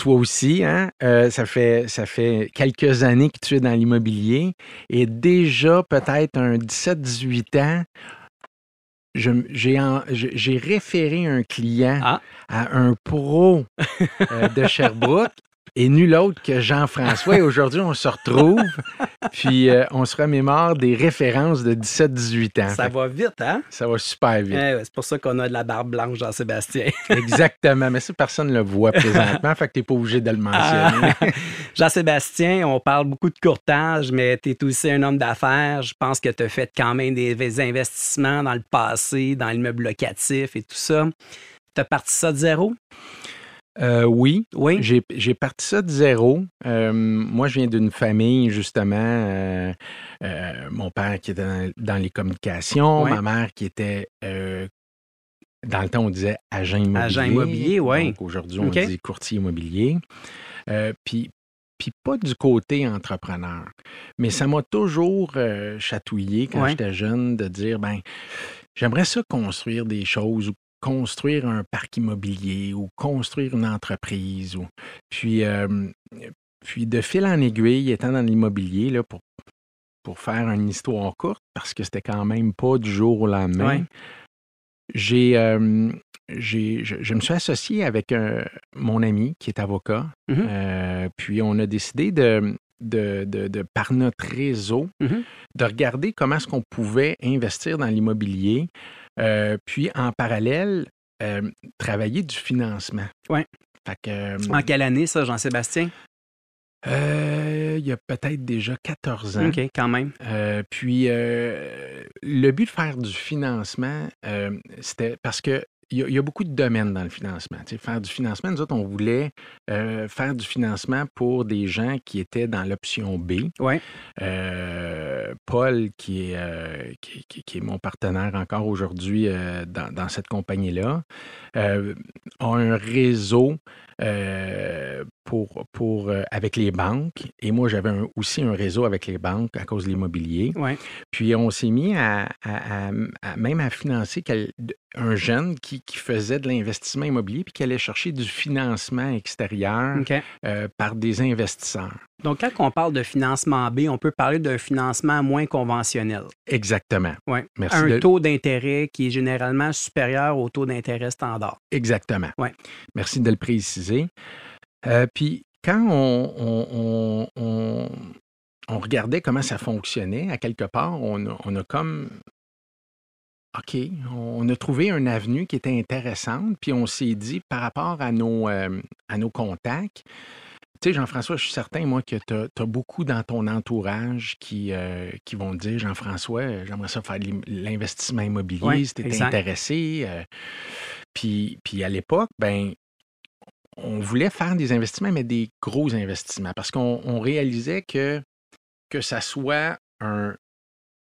Toi aussi, hein? Euh, ça, fait, ça fait quelques années que tu es dans l'immobilier et déjà peut-être un 17-18 ans, j'ai référé un client Ah. à un pro euh, de Sherbrooke et nul autre que Jean-François. Et aujourd'hui, on se retrouve, puis euh, on se remémore des références de 17-18 ans. Ça Fait va vite, hein? ça va super vite. Eh c'est pour ça qu'on a de la barbe blanche, Jean-Sébastien. Exactement, mais ça, personne ne le voit présentement, fait que tu n'es pas obligé de le mentionner. Ah. Jean-Sébastien, on parle beaucoup de courtage, mais tu es aussi un homme d'affaires. Je pense que tu as fait quand même des investissements dans le passé, dans l'immeuble locatif et tout ça. Tu as parti ça de zéro? Euh, oui, Oui. j'ai j'ai parti ça de zéro. Euh, moi, je viens d'une famille, justement, euh, mon père qui était dans, dans les communications, ma mère qui était, dans le temps, on disait agent immobilier. Agent immobilier, ouais. Donc, aujourd'hui, on dit courtier immobilier. Puis, puis pas du côté entrepreneur. Mais ça m'a toujours euh, chatouillé quand j'étais jeune de dire, ben, j'aimerais ça construire des choses ou construire un parc immobilier ou construire une entreprise. Ou... Puis, euh, puis de fil en aiguille, étant dans l'immobilier, là, pour, pour faire une histoire courte, parce que c'était quand même pas du jour au lendemain, Ouais. j'ai, euh, j'ai- je, je me suis associé avec euh, mon ami qui est avocat. Mhm. Euh, puis on a décidé de, de, de- de, par notre réseau, Mhm. de regarder comment est-ce qu'on pouvait investir dans l'immobilier, puis en parallèle, euh, travailler du financement. Que, euh, En quelle année, ça, Jean-Sébastien? euh, il y a peut-être déjà 14 ans. OK, quand même. Euh, puis, euh, le but de faire du financement, euh, c'était parce que il y, a- il y a beaucoup de domaines dans le financement. Tu sais, faire du financement, nous autres, on voulait euh, faire du financement pour des gens qui étaient dans l'option B. Ouais. Euh, Paul, qui est, euh, qui, qui- qui est mon partenaire encore aujourd'hui dans, dans cette compagnie-là, a un réseau pour, pour, euh, avec les banques. Et moi, j'avais un- aussi un réseau avec les banques à cause de l'immobilier. Ouais. Puis on s'est mis à, à- à- à- même à financer un jeune qui, qui faisait de l'investissement immobilier puis qui allait chercher du financement extérieur euh, par des investisseurs. Donc, quand on parle de financement B, on peut parler d'un financement moins conventionnel. Exactement. Ouais. Merci. un de- taux d'intérêt qui est généralement supérieur au taux d'intérêt standard. Exactement. Ouais. Merci de le préciser. Euh, puis quand on, on- on- on- on regardait comment ça fonctionnait, à quelque part, on a, on a comme OK, on a trouvé une avenue qui était intéressante, puis on s'est dit par rapport à nos, euh, à nos contacts, tu sais, Jean-François, je suis certain, moi, que tu as, beaucoup dans ton entourage qui, euh, qui vont te dire, Jean-François, j'aimerais ça faire l'investissement immobilier, si tu intéressé. euh. puis, puis à l'époque, ben, on voulait faire des investissements, mais des gros investissements, parce qu'on on réalisait que que ça soit un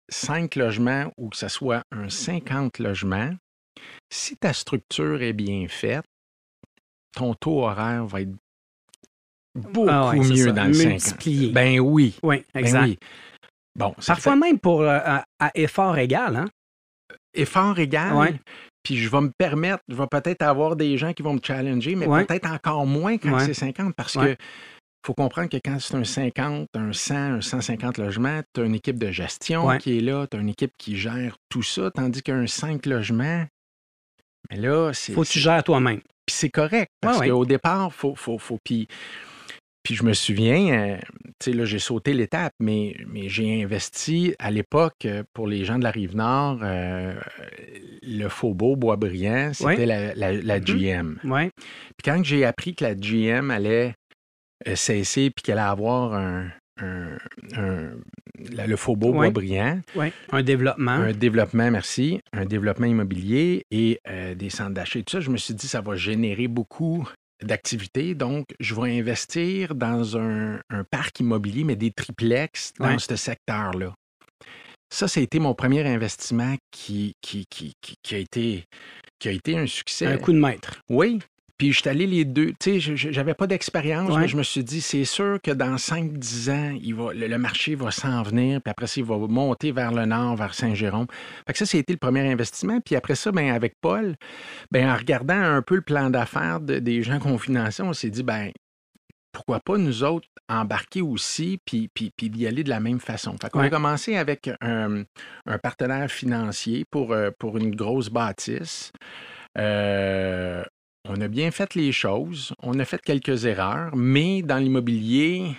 5 logements ou que ça soit un 50 logements, si ta structure est bien faite, ton taux horaire va être beaucoup Ah ouais, mieux dans le 50. multiplié. Ben oui. Oui, Ben exact. oui. Bon, Parfois fait même pour euh, à, à effort égal, hein? effort égal. Ouais. Puis je vais me permettre, je vais peut-être avoir des gens qui vont me challenger, mais Ouais. peut-être encore moins quand Ouais. c'est 50 parce Ouais. que faut comprendre que quand c'est un 50, un 100, un 150 logements, tu as une équipe de gestion qui est là, tu as une équipe qui gère tout ça, tandis qu'un 5 logements, mais là, c'est. Faut que tu gères toi-même. Puis c'est correct, parce qu'au départ, faut, faut, faut. Puis, puis je me souviens, euh, tu sais, là, j'ai sauté l'étape, mais, mais j'ai investi à l'époque euh, pour les gens de la rive nord, euh, le Faubourg Boisbriand, c'était la, la- la Mhm. GM. Oui. Puis quand j'ai appris que la GM allait cesser puis qu'elle allait avoir un. un- un- la- le Faubourg Ouais. Boisbriand. Un développement. un développement, merci, un développement immobilier et euh, des centres d'achat. Tout ça, je me suis dit, ça va générer beaucoup d'activités. Donc, je vais investir dans un, un parc immobilier, mais des triplex dans Ouais. ce secteur-là. Ça, ça a été mon premier investissement qui, qui, qui, qui- qui a, été, qui a été un succès. un coup de maître. Oui. Puis je suis allé les deux. Tu sais, j'avais pas d'expérience, Ouais. mais je me suis dit, c'est sûr que dans 5-10 ans, il va, le, marché va s'en venir, puis après ça, il va monter vers le nord, vers Saint-Jérôme. Fait que ça, c'était le premier investissement. Puis après ça, ben, avec Paul, ben, en regardant un peu le plan d'affaires de- des gens qu'on finançait, on s'est dit, ben, pourquoi pas nous autres embarquer aussi, puis, puis, puis d'y aller de la même façon. Fait qu'on a commencé avec un, un partenaire financier pour, euh, pour une grosse bâtisse. Euh, on a bien fait les choses, on a fait quelques erreurs, mais dans l'immobilier,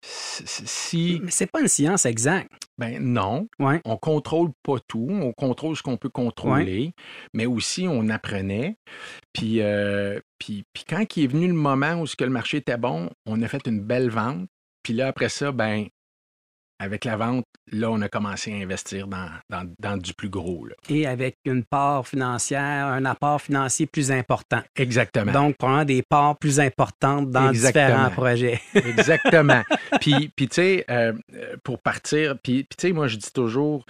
si, Mais c'est pas une science exacte. ben non, Ouais. on contrôle pas tout, on contrôle ce qu'on peut contrôler, mais aussi on apprenait. Puis, euh, puis, puis quand il est venu le moment où ce que le marché était bon, on a fait une belle vente. Puis là, après ça, ben avec la vente, là, on a commencé à investir dans, dans, dans du plus gros. Là. Et avec une part financière, un apport financier plus important. Exactement. Donc, probablement des parts plus importantes dans Exactement. différents projets. Exactement. puis, puis tu sais, euh, pour partir, puis, puis tu sais, moi, je dis toujours,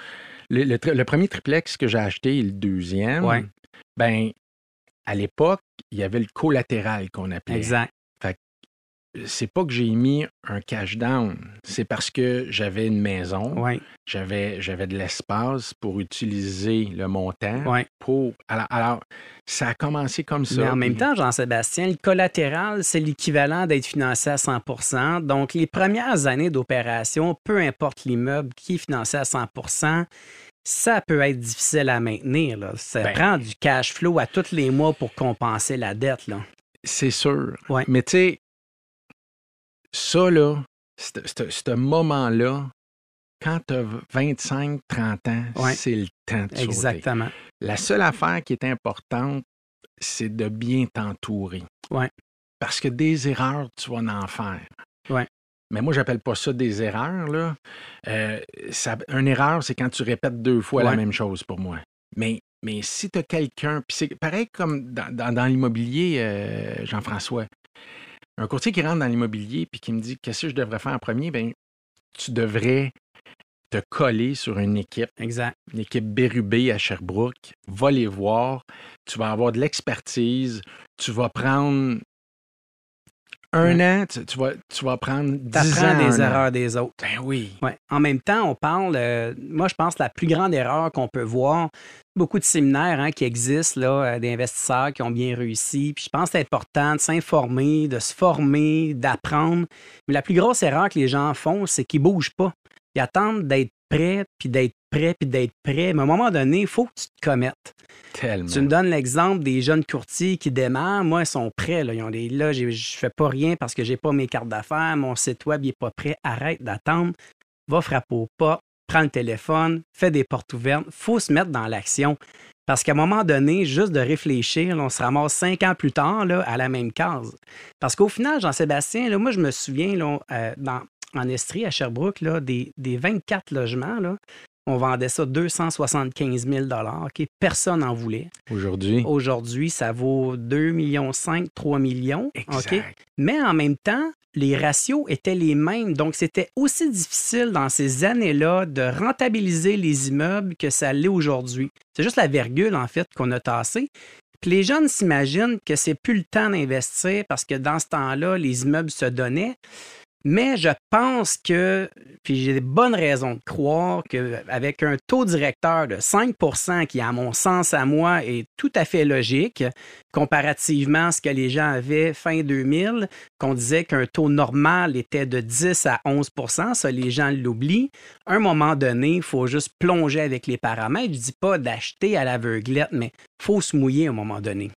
le, le tri- le premier triplex que j'ai acheté et le deuxième, Ouais. ben, à l'époque, il y avait le collatéral qu'on appelait. exact. C'est pas que j'ai mis un cash down, c'est parce que j'avais une maison, j'avais, j'avais de l'espace pour utiliser le montant. Ouais. Pour, alors, alors, ça a commencé comme ça. Mais en même temps, Jean-Sébastien, le collatéral, c'est l'équivalent d'être financé à 100% Donc, les premières années d'opération, peu importe l'immeuble qui est financé à 100% ça peut être difficile à maintenir. là. Ça Ben. prend du cash flow à tous les mois pour compenser la dette. Là. C'est sûr. Ouais. Mais tu sais, ça, là, ce- moment-là, quand tu as 25, 30 ans, Ouais. c'est le temps de sauter. Exactement. La seule affaire qui est importante, c'est de bien t'entourer. Ouais. Parce que des erreurs, tu vas en faire. Ouais. Mais moi, j'appelle pas ça des erreurs. Là. Euh, ça, une erreur, c'est quand tu répètes deux fois la même chose pour moi. Mais, mais si tu as quelqu'un, puis c'est pareil comme dans, dans- dans l'immobilier, euh, Jean-François, un courtier qui rentre dans l'immobilier puis qui me dit qu'est-ce que je devrais faire en premier, ben tu devrais te coller sur une équipe. Exact. une équipe Bérubé à Sherbrooke, va les voir, tu vas avoir de l'expertise, tu vas prendre un an, tu, tu vas, tu vas prendre Tu 10 ans. apprends des an. erreurs des autres. Ben oui. Ouais. En même temps, on parle, euh, moi je pense que la plus grande erreur qu'on peut voir, beaucoup de séminaires hein, qui existent, là, euh, des investisseurs qui ont bien réussi, puis je pense que c'est important de s'informer, de se former, d'apprendre. Mais la plus grosse erreur que les gens font, c'est qu'ils ne bougent pas. Ils attendent d'être prêts, puis d'être prêts, puis d'être prêts. Mais à un moment donné, il faut que tu te commettes. Tellement. Tu me donnes l'exemple des jeunes courtiers qui démarrent. Moi, ils sont prêts. Là, ils ont des, là j'ai- je ne fais pas rien parce que je n'ai pas mes cartes d'affaires. Mon site web n'est pas prêt. Arrête d'attendre. Va frapper au pas. Prends le téléphone. Fais des portes ouvertes. faut se mettre dans l'action. Parce qu'à un moment donné, juste de réfléchir, là, on se ramasse cinq ans plus tard là, à la même case. Parce qu'au final, Jean-Sébastien, moi, je me souviens, là, euh, dans, en Estrie, à Sherbrooke, là, des, des 24 logements, là, on vendait ça 275 000 OK? Personne n'en voulait. Aujourd'hui? Aujourd'hui, ça vaut 2,5 millions, 3 millions. OK? Mais en même temps, les ratios étaient les mêmes. Donc, c'était aussi difficile dans ces années-là de rentabiliser les immeubles que ça l'est aujourd'hui. C'est juste la virgule, en fait, qu'on a tassée. Puis les jeunes s'imaginent que c'est plus le temps d'investir parce que dans ce temps-là, les immeubles se donnaient. Mais je pense que, puis j'ai des bonnes raisons de croire qu'avec un taux directeur de 5% qui, à mon sens, à moi, est tout à fait logique, comparativement à ce que les gens avaient fin 2000, qu'on disait qu'un taux normal était de 10 à 11% ça, les gens l'oublient. À un moment donné, il faut juste plonger avec les paramètres. Je ne dis pas d'acheter à l'aveuglette, mais il faut se mouiller à un moment donné.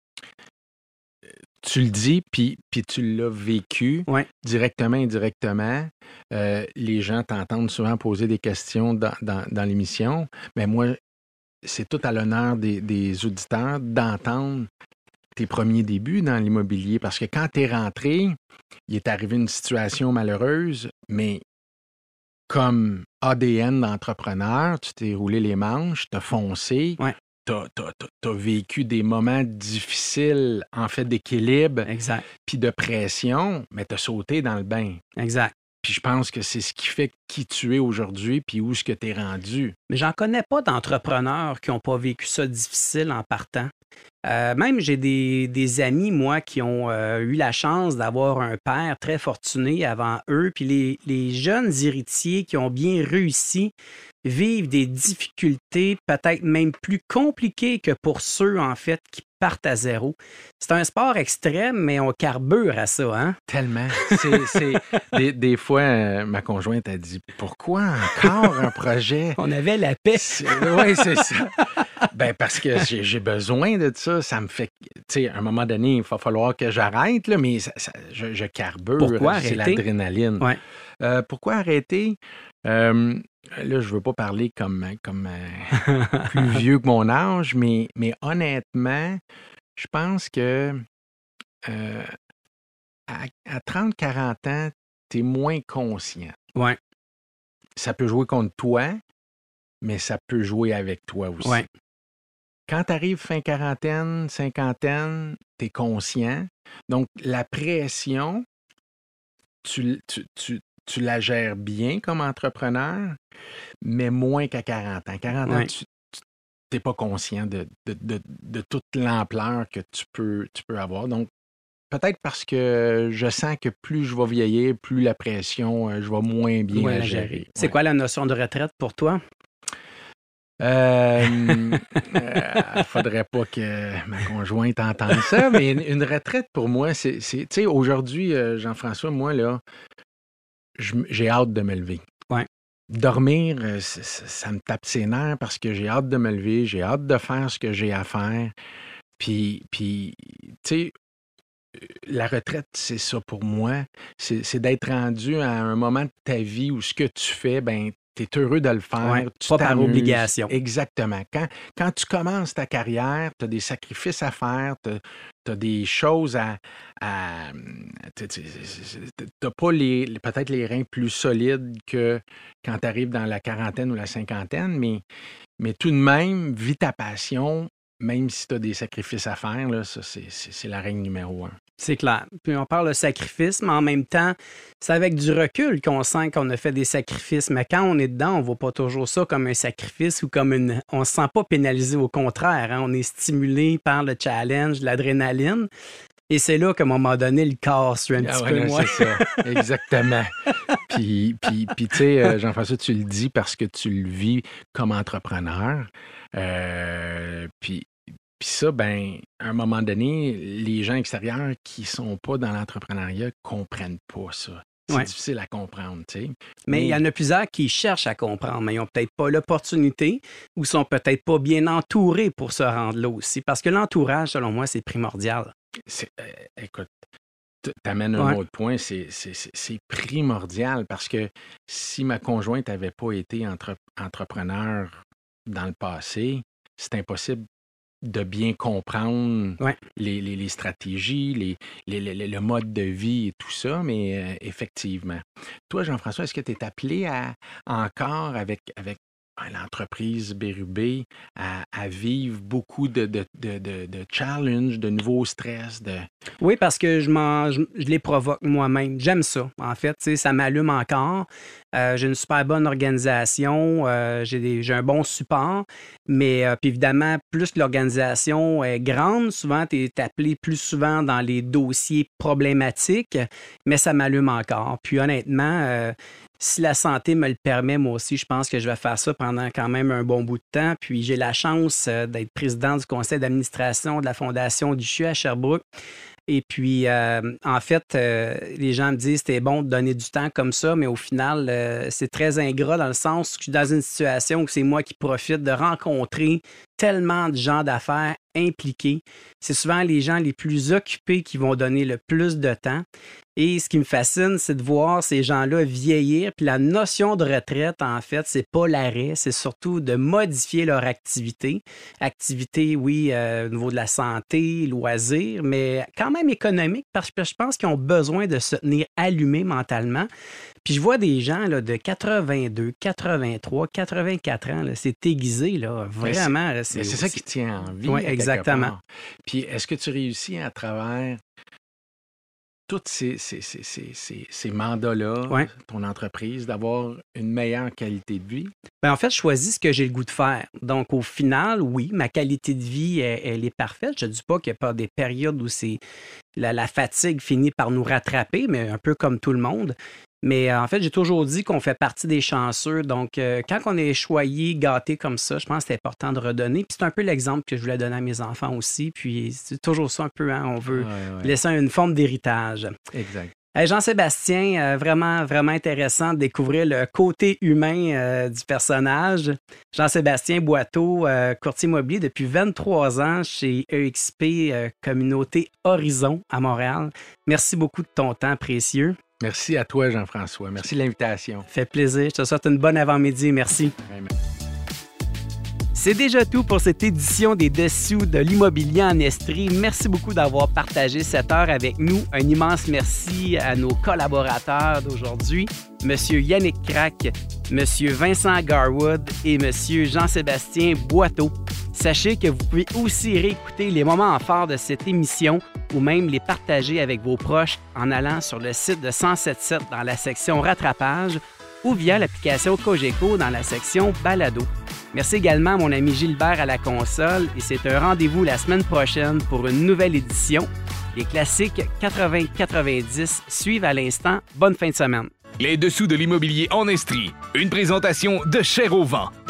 Tu le dis, puis, puis tu l'as vécu Ouais. directement, indirectement. Euh, les gens t'entendent souvent poser des questions dans, dans- dans l'émission. Mais moi, c'est tout à l'honneur des, des auditeurs d'entendre tes premiers débuts dans l'immobilier. Parce que quand tu es rentré, il est arrivé une situation malheureuse, mais comme ADN d'entrepreneur, tu t'es roulé les manches, tu as foncé, Ouais. Tu as, vécu des moments difficiles, en fait, d'équilibre, Exact. puis de pression, mais tu as sauté dans le bain. Exact. Puis je pense que c'est ce qui fait qui tu es aujourd'hui, puis où est-ce que tu es rendu. Mais j'en connais pas d'entrepreneurs qui n'ont pas vécu ça difficile en partant. Euh, même j'ai des, des amis, moi, qui ont euh, eu la chance d'avoir un père très fortuné avant eux. Puis les, les jeunes héritiers qui ont bien réussi vivent des difficultés peut-être même plus compliquées que pour ceux, en fait, qui partent à zéro. C'est un sport extrême, mais on carbure à ça, hein? Tellement. C'est, des fois, euh, ma conjointe a dit Pourquoi encore un projet On avait la paix. Oui, c'est ça. Ben, parce que j'ai, besoin de ça. Ça me fait. Tu sais, à un moment donné, il va falloir que j'arrête, mais ça- ça- je, je carbure. Pourquoi C'est l'adrénaline. Ouais. Euh, pourquoi arrêter? Euh, là, je veux pas parler comme, comme euh, plus vieux que mon âge, mais, mais honnêtement, je pense que à, à 30-40 ans, tu es moins conscient. Ouais. ça peut jouer contre toi, mais ça peut jouer avec toi aussi. Ouais. Quand tu arrives fin quarantaine, cinquantaine, tu es conscient. Donc, la pression, tu, tu, tu, tu la gères bien comme entrepreneur, mais moins qu'à 40 ans. 40 ans, tu n'es pas conscient de, de, de- de toute l'ampleur que tu peux, tu peux avoir. Donc, peut-être parce que je sens que plus je vais vieillir, plus la pression, euh, je vais moins bien la gérer. gérer. C'est Ouais. quoi la notion de retraite pour toi? Euh, euh, faudrait pas que ma conjointe entende ça, mais une, une retraite pour moi, c'est. Tu sais, aujourd'hui, euh, Jean-François, moi, là, j'ai hâte de me lever. Ouais. Dormir, euh, ça me tape ses nerfs parce que j'ai hâte de me lever, j'ai hâte de faire ce que j'ai à faire. Puis, puis tu sais, la retraite, c'est ça pour moi. C'est d'être rendu à un moment de ta vie où ce que tu fais, ben, tu es heureux de le faire. Ouais, tu pas par obligation. Exactement. Quand, quand tu commences ta carrière, tu as des sacrifices à faire, tu as, des choses à. à tu n'as pas les- peut-être les reins plus solides que quand tu arrives dans la quarantaine ou la cinquantaine, mais, mais tout de même, vis ta passion, même si tu as des sacrifices à faire, là, ça, c'est- c'est c'est la règle numéro un. C'est clair. Puis on parle de sacrifice, mais en même temps, c'est avec du recul qu'on sent qu'on a fait des sacrifices. Mais quand on est dedans, on voit pas toujours ça comme un sacrifice ou comme une. On se sent pas pénalisé. Au contraire, hein. on est stimulé par le challenge, l'adrénaline. Et c'est là qu'à un moment donné, le corps suit un Ah petit ouais, peu moins. C'est ça, exactement. puis, puis, puis tu sais, euh, Jean-François, tu le dis parce que tu le vis comme entrepreneur. Euh, puis, puis ça, ben, à un moment donné, les gens extérieurs qui sont pas dans l'entrepreneuriat comprennent pas ça. C'est Ouais. difficile à comprendre, tu sais. Mais il y en a plusieurs qui cherchent à comprendre, mais ils n'ont peut-être pas l'opportunité ou sont peut-être pas bien entourés pour se rendre là aussi. Parce que l'entourage, selon moi, c'est primordial. Euh, écoute, tu amènes un Ouais. autre point, c'est- primordial parce que si ma conjointe n'avait pas été entre- entrepreneur dans le passé, c'est impossible de bien comprendre Ouais. les, les- les stratégies, les, le mode de vie et tout ça, mais euh, effectivement. Toi, Jean-François, est-ce que tu es appelé à encore avec, avec l'entreprise Bérubé à, à vivre beaucoup de, de, challenges, de nouveaux stress, de, Oui, parce que je, les provoque moi-même. J'aime ça, en fait. Ça m'allume encore. Euh, j'ai une super bonne organisation. euh, j'ai, un bon support. Mais euh, puis évidemment, plus l'organisation est grande, souvent, tu es appelé plus souvent dans les dossiers problématiques. Mais ça m'allume encore. Puis honnêtement, si la santé me le permet, moi aussi, je pense que je vais faire ça pendant quand même un bon bout de temps. Puis j'ai la chance euh, d'être président du conseil d'administration de la Fondation du CHU à Sherbrooke. Et puis, euh, en fait, euh, les gens me disent c'était bon de donner du temps comme ça, mais au final, c'est très ingrat dans le sens que je suis dans une situation où c'est moi qui profite de rencontrer tellement de gens d'affaires impliqués. C'est souvent les gens les plus occupés qui vont donner le plus de temps. Et ce qui me fascine, c'est de voir ces gens-là vieillir. Puis la notion de retraite, en fait, c'est pas l'arrêt, c'est surtout de modifier leur activité. Activité, oui, euh, au niveau de la santé, loisirs, mais quand même économique parce que je pense qu'ils ont besoin de se tenir allumés mentalement. Puis je vois des gens là, de 82, 83, 84 ans, c'est aiguisé, là, vraiment. c'est ça qui tient en vie. Quelque exactement. Puis est-ce que tu réussis à travers tous ces, ces, ces, ces, ces- ces mandats-là, Ouais. ton entreprise, d'avoir une meilleure qualité de vie? Ben, en fait, je choisis ce que j'ai le goût de faire. Donc, au final, oui, ma qualité de vie, elle, elle est parfaite. Je ne dis pas qu'il n'y a pas des périodes où c'est la, la fatigue finit par nous rattraper, mais un peu comme tout le monde. Mais euh, en fait, j'ai toujours dit qu'on fait partie des chanceux. Donc, euh, quand on est choyé, gâté comme ça, je pense que c'est important de redonner. Puis c'est un peu l'exemple que je voulais donner à mes enfants aussi. Puis c'est toujours ça un peu, hein, on veut Ouais, ouais. laisser une forme d'héritage. Exact. Jean-Sébastien, euh, vraiment, vraiment intéressant de découvrir le côté humain euh, du personnage. Jean-Sébastien Boiteau, euh, courtier immobilier depuis 23 ans chez EXP euh, Communauté Horizon à Montréal. Merci beaucoup de ton temps précieux. Merci à toi, Jean-François. Merci de l'invitation. Fait plaisir. Je te souhaite une bonne avant-midi. Merci. C'est déjà tout pour cette édition des Dessous de l'immobilier en Estrie. Merci beaucoup d'avoir partagé cette heure avec nous. Un immense merci à nos collaborateurs d'aujourd'hui, Monsieur Yannick Crac, Monsieur Vincent Garwood et Monsieur Jean-Sébastien Boiteau. Sachez que vous pouvez aussi réécouter les moments forts de cette émission ou même les partager avec vos proches en allant sur le site de 1077 dans la section rattrapage ou via l'application Cogeco dans la section Balado. Merci également à mon ami Gilbert à la console et c'est un rendez-vous la semaine prochaine pour une nouvelle édition. Les classiques 80-90 suivent à l'instant. Bonne fin de semaine. Les dessous de l'immobilier en Estrie. Une présentation de Cher au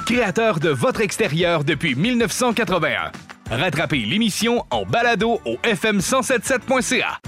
créateur de votre extérieur depuis 1981. Rattrapez l'émission en balado au fm1077.ca.